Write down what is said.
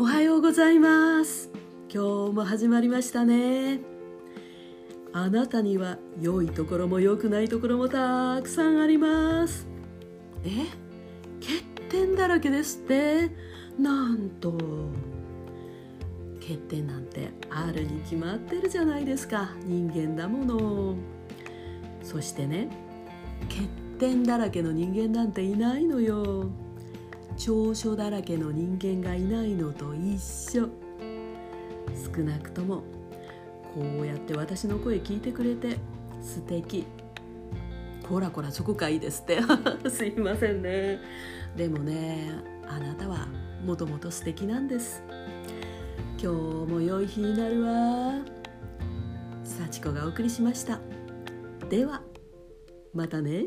おはようございます。今日も始まりましたね。あなたには良いところも良くないところもたくさんあります。え？欠点だらけですって？なんと。欠点なんてあるに決まってるじゃないですか。人間だもの。そしてね欠点だらけの人間なんていないのよ。長所だらけの人間がいないのと一緒。少なくともこうやって私の声聞いてくれて素敵。こらこらそこかいいですって。すいませんね。でもねあなたはもともと素敵なんです。今日も良い日になるわ。幸子がお送りしました。ではまたね。